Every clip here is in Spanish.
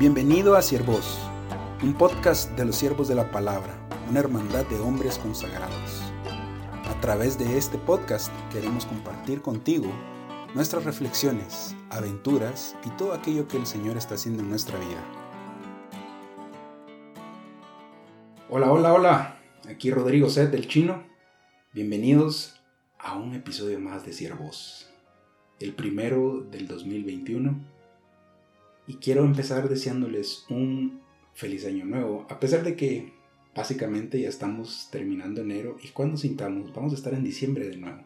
Bienvenido a Siervos, un podcast de los siervos de la palabra, una hermandad de hombres consagrados. A través de este podcast queremos compartir contigo nuestras reflexiones, aventuras y todo aquello que el Señor está haciendo en nuestra vida. Hola, hola, hola. Aquí Rodrigo Seth del Chino. Bienvenidos a un episodio más de Siervos, el primero del 2021 y quiero empezar deseándoles un feliz año nuevo, a pesar de que básicamente ya estamos terminando enero y cuando sintamos vamos a estar en diciembre de nuevo.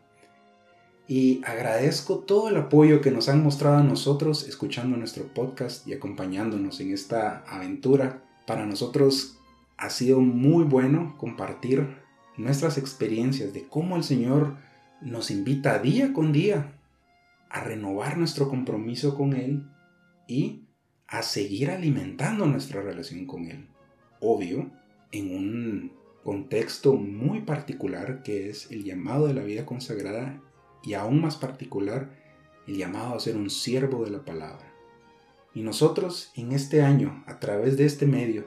Y agradezco todo el apoyo que nos han mostrado a nosotros escuchando nuestro podcast y acompañándonos en esta aventura. Para nosotros ha sido muy bueno compartir nuestras experiencias de cómo el Señor nos invita día con día a renovar nuestro compromiso con Él y a seguir alimentando nuestra relación con Él. Obvio, en un contexto muy particular que es el llamado de la vida consagrada y aún más particular el llamado a ser un siervo de la palabra. Y nosotros en este año, a través de este medio,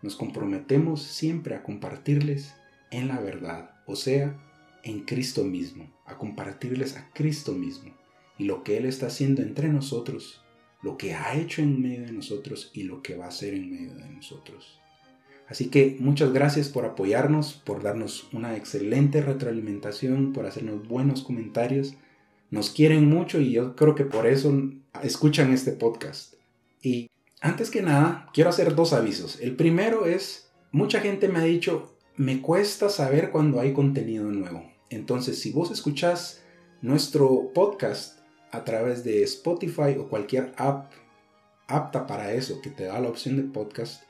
nos comprometemos siempre a compartirles en la verdad, o sea, en Cristo mismo, a compartirles a Cristo mismo y lo que Él está haciendo entre nosotros lo que ha hecho en medio de nosotros y lo que va a hacer en medio de nosotros. Así que muchas gracias por apoyarnos, por darnos una excelente retroalimentación, por hacernos buenos comentarios. Nos quieren mucho y yo creo que por eso escuchan este podcast. Y antes que nada, quiero hacer dos avisos. El primero es, mucha gente me ha dicho, me cuesta saber cuando hay contenido nuevo. Entonces, si vos escuchás nuestro podcast a través de Spotify o cualquier app apta para eso que te da la opción de podcast,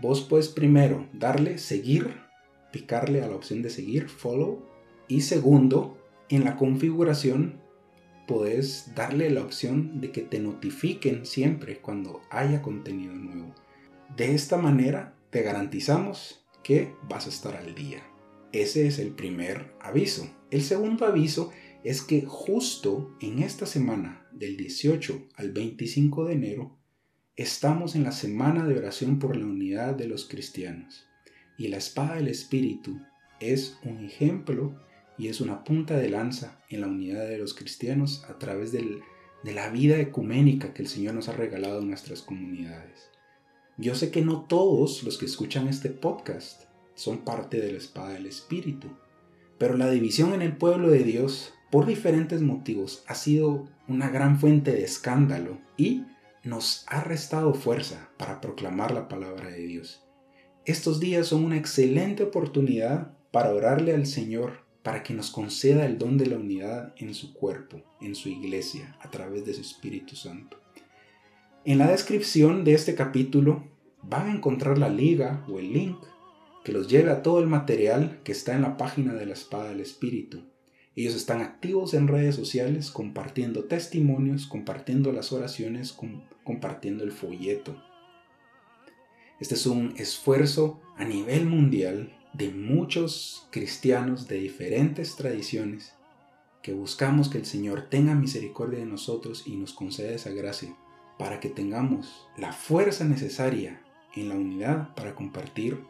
vos puedes primero darle seguir, picarle a la opción de seguir, follow, y segundo, en la configuración puedes darle la opción de que te notifiquen siempre cuando haya contenido nuevo. De esta manera te garantizamos que vas a estar al día. Ese es el primer aviso. El segundo aviso es que justo en esta semana, del 18 al 25 de enero, estamos en la semana de oración por la unidad de los cristianos. Y la espada del Espíritu es un ejemplo y es una punta de lanza en la unidad de los cristianos a través de la vida ecuménica que el Señor nos ha regalado en nuestras comunidades. Yo sé que no todos los que escuchan este podcast son parte de la espada del Espíritu, pero la división en el pueblo de Dios por diferentes motivos ha sido una gran fuente de escándalo y nos ha restado fuerza para proclamar la palabra de Dios. Estos días son una excelente oportunidad para orarle al Señor para que nos conceda el don de la unidad en su cuerpo, en su iglesia, a través de su Espíritu Santo. En la descripción de este capítulo van a encontrar la liga o el link que los lleve a todo el material que está en la página de la espada del Espíritu ellos están activos en redes sociales compartiendo testimonios, compartiendo las oraciones, compartiendo el folleto. Este es un esfuerzo a nivel mundial de muchos cristianos de diferentes tradiciones que buscamos que el Señor tenga misericordia de nosotros y nos conceda esa gracia para que tengamos la fuerza necesaria en la unidad para compartir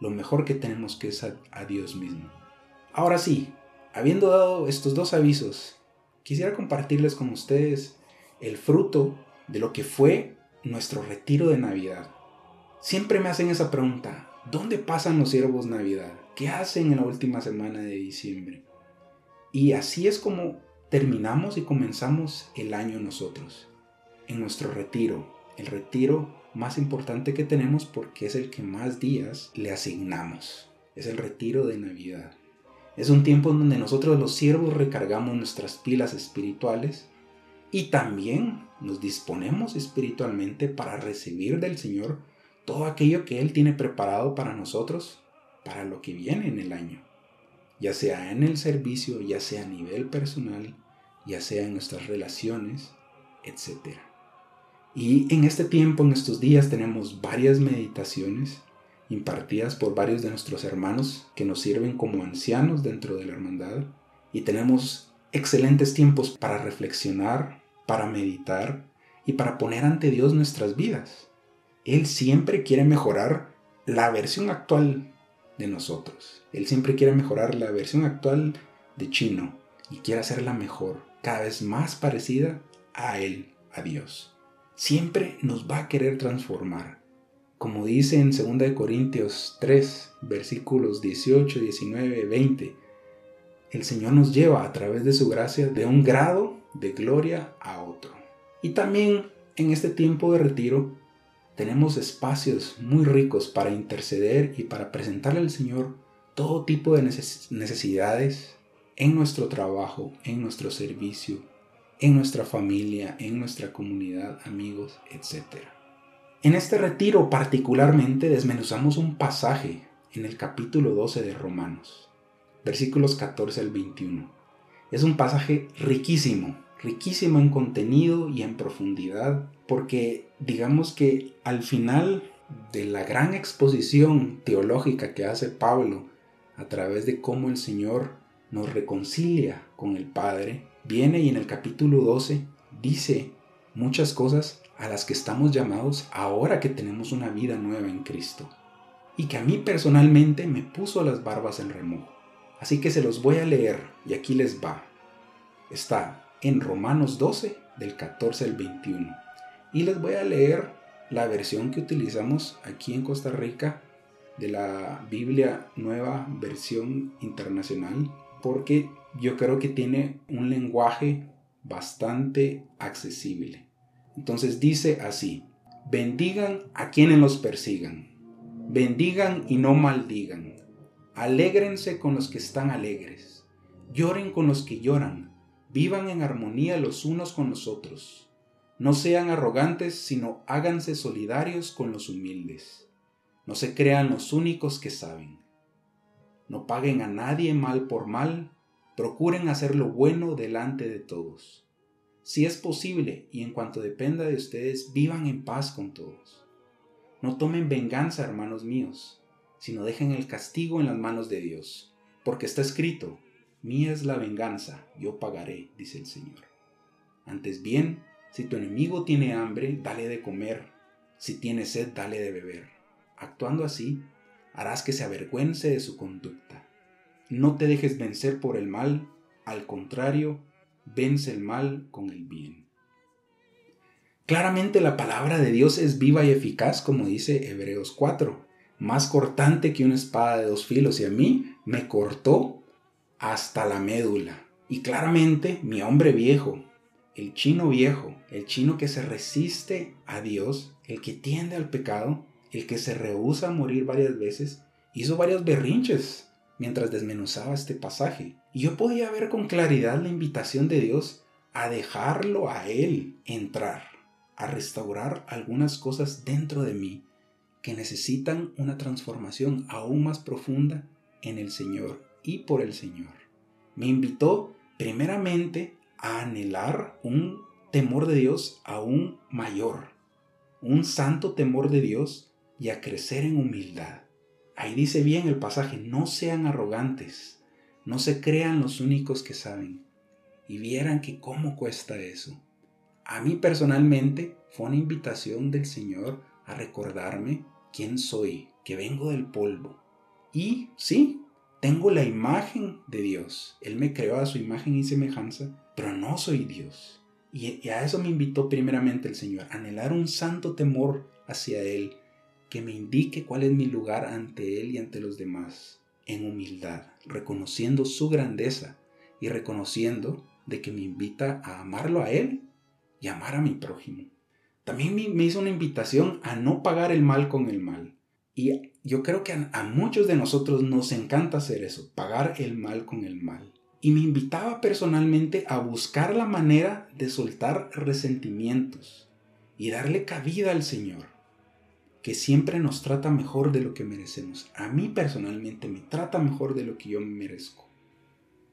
lo mejor que tenemos que es a, Dios mismo. Ahora sí, habiendo dado estos dos avisos, quisiera compartirles con ustedes el fruto de lo que fue nuestro retiro de Navidad. Siempre me hacen esa pregunta, ¿dónde pasan los siervos Navidad? ¿Qué hacen en la última semana de diciembre? Y así es como terminamos y comenzamos el año nosotros, en nuestro retiro, el retiro más importante que tenemos porque es el que más días le asignamos, es el retiro de Navidad. Es un tiempo en donde nosotros los siervos recargamos nuestras pilas espirituales y también nos disponemos espiritualmente para recibir del Señor todo aquello que Él tiene preparado para nosotros para lo que viene en el año, ya sea en el servicio, ya sea a nivel personal, ya sea en nuestras relaciones, etc. Y en este tiempo, en estos días, tenemos varias meditaciones impartidas por varios de nuestros hermanos que nos sirven como ancianos dentro de la hermandad y tenemos excelentes tiempos para reflexionar, para meditar y para poner ante Dios nuestras vidas. Él siempre quiere mejorar la versión actual de nosotros. Él siempre quiere mejorar la versión actual de Chino y quiere hacerla mejor, cada vez más parecida a Él, a Dios. Siempre nos va a querer transformar. Como dice en 2 Corintios 3, versículos 18, 19, 20, el Señor nos lleva a través de su gracia de un grado de gloria a otro. Y también en este tiempo de retiro tenemos espacios muy ricos para interceder y para presentarle al Señor todo tipo de necesidades en nuestro trabajo, en nuestro servicio, en nuestra familia, en nuestra comunidad, amigos, etc. En este retiro particularmente desmenuzamos un pasaje en el capítulo 12 de Romanos, versículos 14 al 21. Es un pasaje riquísimo, riquísimo en contenido y en profundidad, porque digamos que al final de la gran exposición teológica que hace Pablo a través de cómo el Señor nos reconcilia con el Padre, viene y en el capítulo 12 dice muchas cosas a las que estamos llamados ahora que tenemos una vida nueva en Cristo. Y que a mí personalmente me puso las barbas en remojo. Así que se los voy a leer y aquí les va. Está en Romanos 12 del 14 al 21. Y les voy a leer la versión que utilizamos aquí en Costa Rica de la Biblia Nueva Versión Internacional porque yo creo que tiene un lenguaje bastante accesible. Entonces dice así, bendigan a quienes los persigan, bendigan y no maldigan, alégrense con los que están alegres, lloren con los que lloran, Vivan en armonía los unos con los otros. No sean arrogantes, sino háganse solidarios con los humildes. No se crean los únicos que saben. No paguen a nadie mal por mal, procuren hacer lo bueno delante de todos. Si es posible y en cuanto dependa de ustedes, vivan en paz con todos. No tomen venganza, hermanos míos, sino dejen el castigo en las manos de Dios, porque está escrito, Mía es la venganza, yo pagaré, dice el Señor. Antes bien, si tu enemigo tiene hambre, dale de comer, si tiene sed, dale de beber. Actuando así, harás que se avergüence de su conducta. No te dejes vencer por el mal, al contrario, vence el mal con el bien. Claramente la palabra de Dios es viva y eficaz, como dice Hebreos 4, más cortante que una espada de dos filos, y a mí me cortó hasta la médula. Y claramente mi hombre viejo, el chino viejo, el chino que se resiste a Dios, el que tiende al pecado, el que se rehúsa a morir varias veces, hizo varios berrinches mientras desmenuzaba este pasaje. Yo podía ver con claridad la invitación de Dios a dejarlo a Él entrar, a restaurar algunas cosas dentro de mí que necesitan una transformación aún más profunda en el Señor y por el Señor. Me invitó primeramente a anhelar un temor de Dios aún mayor, un santo temor de Dios y a crecer en humildad. Ahí dice bien el pasaje, no sean arrogantes, no se crean los únicos que saben. Y vieran que cómo cuesta eso. A mí personalmente fue una invitación del Señor a recordarme quién soy, que vengo del polvo. Y sí, tengo la imagen de Dios. Él me creó a su imagen y semejanza, pero no soy Dios. Y, a eso me invitó primeramente el Señor, anhelar un santo temor hacia Él, que me indique cuál es mi lugar ante Él y ante los demás, en humildad, reconociendo su grandeza y reconociendo de que me invita a amarlo a Él y amar a mi prójimo. También me hizo una invitación a no pagar el mal con el mal, y yo creo que a, muchos de nosotros nos encanta hacer eso, pagar el mal con el mal. Y me invitaba personalmente a buscar la manera de soltar resentimientos y darle cabida al Señor, que siempre nos trata mejor de lo que merecemos. A mí personalmente me trata mejor de lo que yo merezco.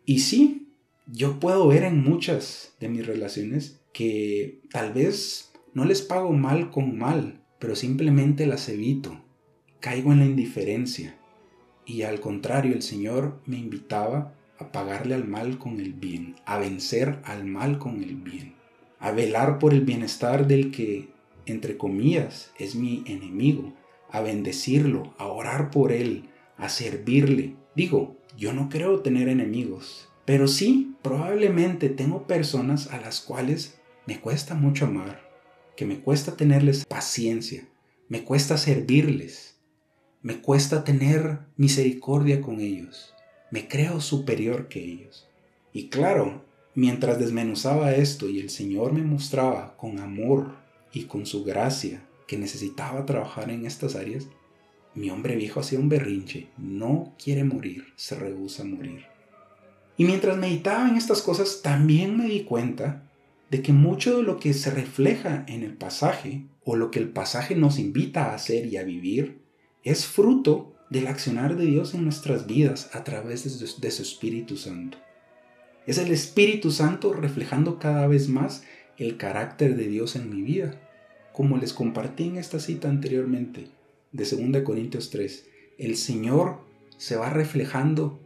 Y sí, yo puedo ver en muchas de mis relaciones que tal vez no les pago mal con mal, pero simplemente las evito caigo en la indiferencia y al contrario el Señor me invitaba a pagarle al mal con el bien, a vencer al mal con el bien, a velar por el bienestar del que entre comillas, es mi enemigo, a bendecirlo, a orar por él, a servirle. Digo, yo no creo tener enemigos, pero sí, probablemente tengo personas a las cuales me cuesta mucho amar, que me cuesta tenerles paciencia, me cuesta servirles, me cuesta tener misericordia con ellos, me creo superior que ellos. Y claro, mientras desmenuzaba esto y el Señor me mostraba con amor y con su gracia que necesitaba trabajar en estas áreas, mi hombre viejo hacía un berrinche, no quiere morir, se rehúsa a morir. Y mientras meditaba en estas cosas, también me di cuenta de que mucho de lo que se refleja en el pasaje, o lo que el pasaje nos invita a hacer y a vivir, es fruto del accionar de Dios en nuestras vidas a través de su, de su Espíritu Santo. Es el Espíritu Santo reflejando cada vez más el carácter de Dios en mi vida. Como les compartí en esta cita anteriormente de 2 Corintios 3, el Señor se va reflejando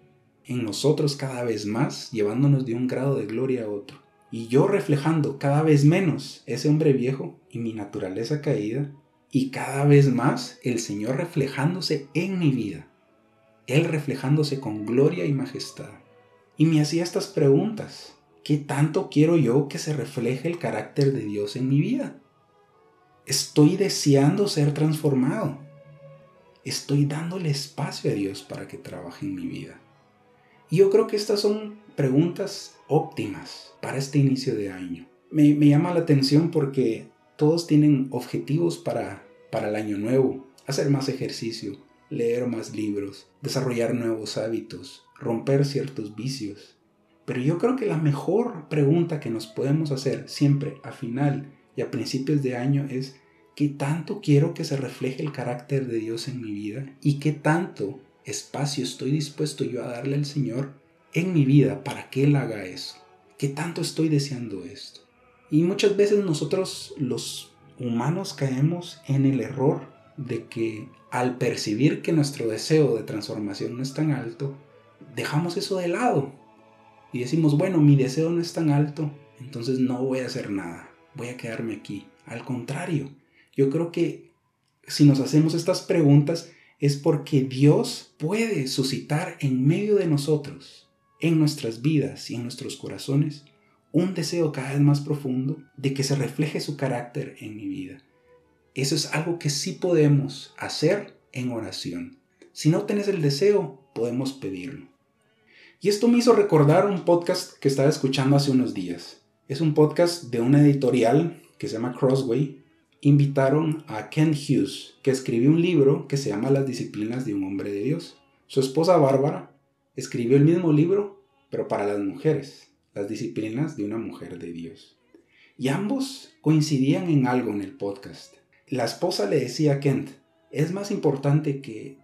en nosotros cada vez más, llevándonos de un grado de gloria a otro. Y yo reflejando cada vez menos ese hombre viejo y mi naturaleza caída, y cada vez más el Señor reflejándose en mi vida, Él reflejándose con gloria y majestad. Y me hacía estas preguntas. ¿Qué tanto quiero yo que se refleje el carácter de Dios en mi vida? Estoy deseando ser transformado. Estoy dándole espacio a Dios para que trabaje en mi vida. Y yo creo que estas son preguntas óptimas para este inicio de año. Me, llama la atención porque todos tienen objetivos para, para el año nuevo. Hacer más ejercicio, leer más libros, desarrollar nuevos hábitos, romper ciertos vicios. Pero yo creo que la mejor pregunta que nos podemos hacer siempre a final y a principios de año es ¿qué tanto quiero que se refleje el carácter de Dios en mi vida? ¿Y qué tanto espacio estoy dispuesto yo a darle al Señor en mi vida para que Él haga eso? ¿Qué tanto estoy deseando esto? Y muchas veces nosotros los humanos caemos en el error de que al percibir que nuestro deseo de transformación no es tan alto, dejamos eso de lado y decimos, bueno, mi deseo no es tan alto, entonces no voy a hacer nada, voy a quedarme aquí. Al contrario, yo creo que si nos hacemos estas preguntas es porque Dios puede suscitar en medio de nosotros, en nuestras vidas y en nuestros corazones, un deseo cada vez más profundo de que se refleje su carácter en mi vida. Eso es algo que sí podemos hacer en oración. Si no tenés el deseo, podemos pedirlo. Y esto me hizo recordar un podcast que estaba escuchando hace unos días. Es un podcast de una editorial que se llama Crossway. Invitaron a Ken Hughes, que escribió un libro que se llama Las disciplinas de un hombre de Dios. Su esposa Bárbara escribió el mismo libro, pero para las mujeres, las disciplinas de una mujer de Dios. Y ambos coincidían en algo en el podcast. La esposa le decía a Kent, es más importante que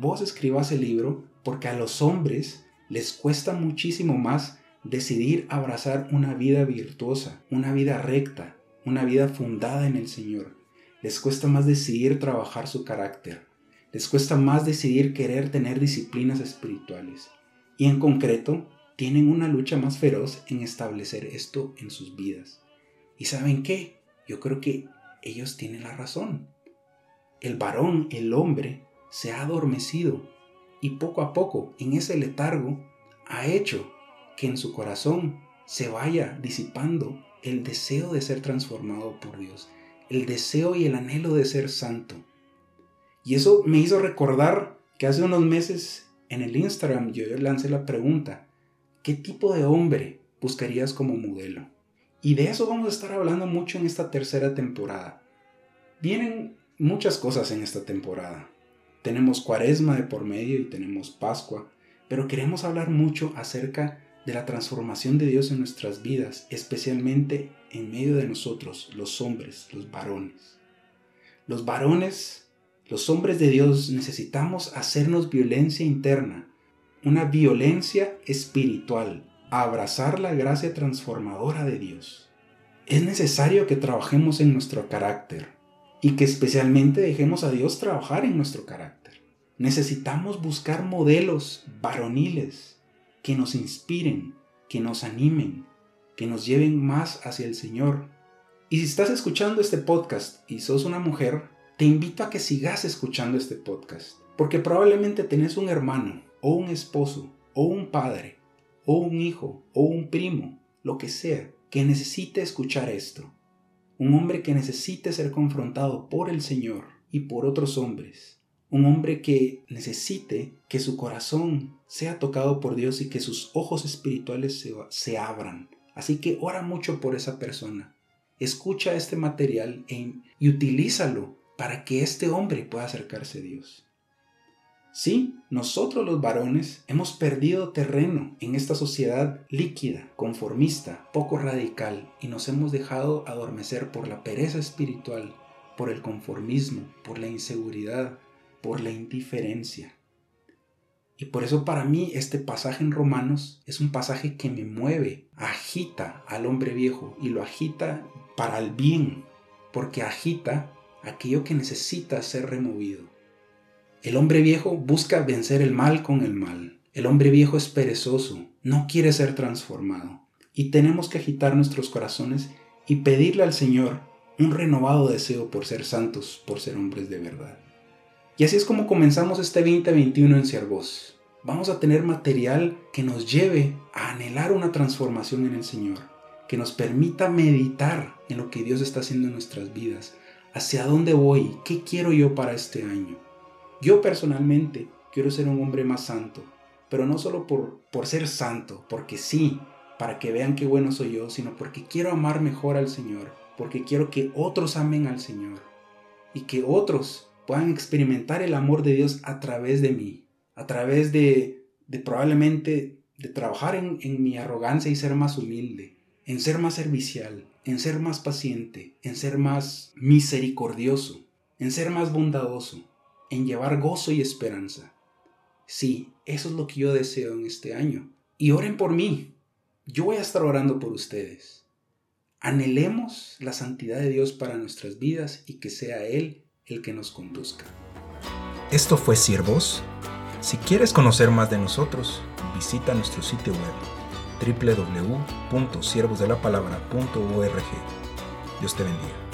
vos escribas el libro porque a los hombres les cuesta muchísimo más decidir abrazar una vida virtuosa, una vida recta, una vida fundada en el Señor. Les cuesta más decidir trabajar su carácter. Les cuesta más decidir querer tener disciplinas espirituales. Y en concreto, tienen una lucha más feroz en establecer esto en sus vidas. ¿Y saben qué? Yo creo que ellos tienen la razón. El varón, el hombre, se ha adormecido y poco a poco en ese letargo ha hecho que en su corazón se vaya disipando el deseo de ser transformado por Dios, el deseo y el anhelo de ser santo. Y eso me hizo recordar que hace unos meses en el Instagram yo lancé la pregunta, ¿qué tipo de hombre buscarías como modelo? Y de eso vamos a estar hablando mucho en esta tercera temporada. Vienen muchas cosas en esta temporada. Tenemos cuaresma de por medio y tenemos Pascua, pero queremos hablar mucho acerca de la transformación de Dios en nuestras vidas, especialmente en medio de nosotros, los hombres, los varones. Los varones, los hombres de Dios, necesitamos hacernos violencia interna, una violencia espiritual, abrazar la gracia transformadora de Dios. Es necesario que trabajemos en nuestro carácter, y que especialmente dejemos a Dios trabajar en nuestro carácter. Necesitamos buscar modelos varoniles que nos inspiren, que nos animen, que nos lleven más hacia el Señor. Y si estás escuchando este podcast y sos una mujer, te invito a que sigas escuchando este podcast, porque probablemente tenés un hermano, o un esposo, o un padre, o un hijo, o un primo, lo que sea, que necesite escuchar esto. Un hombre que necesite ser confrontado por el Señor y por otros hombres. Un hombre que necesite que su corazón sea tocado por Dios y que sus ojos espirituales se, abran. Así que ora mucho por esa persona escucha este material e y utilízalo para que este hombre pueda acercarse a Dios. Sí, nosotros los varones hemos perdido terreno en esta sociedad líquida, conformista, poco radical y nos hemos dejado adormecer por la pereza espiritual, por el conformismo, por la inseguridad, por la indiferencia. Y por eso para mí este pasaje en Romanos es un pasaje que me mueve, agita al hombre viejo y lo agita para el bien, porque agita aquello que necesita ser removido. El hombre viejo busca vencer el mal con el mal. El hombre viejo es perezoso, no quiere ser transformado. Y tenemos que agitar nuestros corazones y pedirle al Señor un renovado deseo por ser santos, por ser hombres de verdad. Y así es como comenzamos este 2021 en Siervos. Vamos a tener material que nos lleve a anhelar una transformación en el Señor, que nos permita meditar en lo que Dios está haciendo en nuestras vidas, hacia dónde voy, qué quiero yo para este año. Yo personalmente quiero ser un hombre más santo, pero no solo por, por ser santo, porque sí, para que vean qué bueno soy yo, sino porque quiero amar mejor al Señor, porque quiero que otros amen al Señor y que otros puedan experimentar el amor de Dios a través de mí, a través de, probablemente de trabajar en, en mi arrogancia y ser más humilde, en ser más servicial, en ser más paciente, en ser más misericordioso, en ser más bondadoso, en llevar gozo y esperanza. Sí, eso es lo que yo deseo en este año. Y oren por mí. Yo voy a estar orando por ustedes. Anhelemos la santidad de Dios para nuestras vidas y que sea Él el que nos conduzca. Esto fue Siervos. Si quieres conocer más de nosotros, visita nuestro sitio web www.siervosdelapalabra.org. Dios te bendiga.